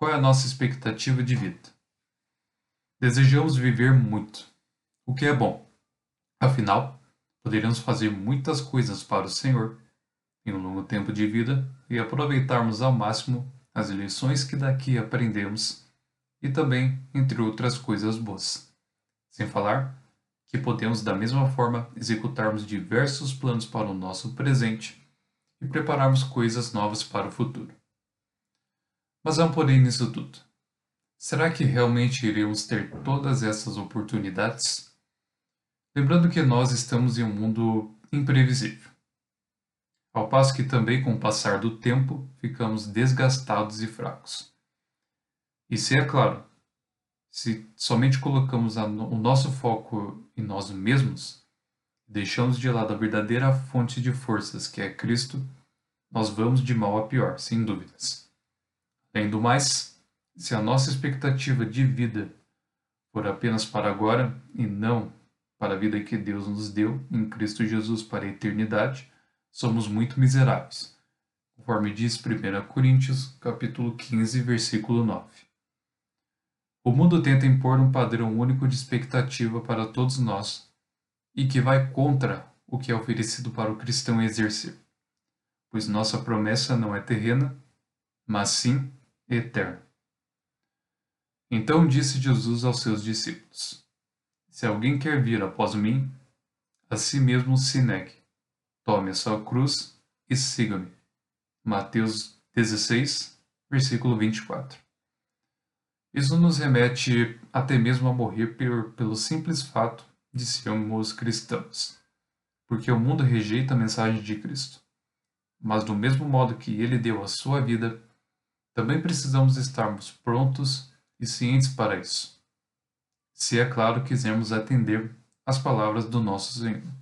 qual é a nossa expectativa de vida? Desejamos viver muito, o que é bom. Afinal, poderemos fazer muitas coisas para o Senhor em um longo tempo de vida e aproveitarmos ao máximo as lições que daqui aprendemos e também, entre outras coisas boas. Sem falar que podemos, da mesma forma, executarmos diversos planos para o nosso presente e prepararmos coisas novas para o futuro. Mas há um porém nisso tudo. Será que realmente iremos ter todas essas oportunidades? Lembrando que nós estamos em um mundo imprevisível. Ao passo que também, com o passar do tempo, ficamos desgastados e fracos. E se é claro, se somente colocamos o nosso foco em nós mesmos, deixamos de lado a verdadeira fonte de forças, que é Cristo, nós vamos de mal a pior, sem dúvidas. Além do mais, se a nossa expectativa de vida for apenas para agora e não para a vida que Deus nos deu em Cristo Jesus para a eternidade, somos muito miseráveis, conforme diz 1 Coríntios, capítulo 15, versículo 9. O mundo tenta impor um padrão único de expectativa para todos nós e que vai contra o que é oferecido para o cristão exercer, pois nossa promessa não é terrena, mas sim eterna. Então disse Jesus aos seus discípulos: Se alguém quer vir após mim, a si mesmo se negue. Tome a sua cruz e siga-me. Mateus 16, versículo 24. Isso nos remete até mesmo a morrer por, pelo simples fato de sermos cristãos, porque o mundo rejeita a mensagem de Cristo. Mas do mesmo modo que ele deu a sua vida, também precisamos estarmos prontos e cientes para isso, se é claro quisermos atender às palavras do nosso Senhor.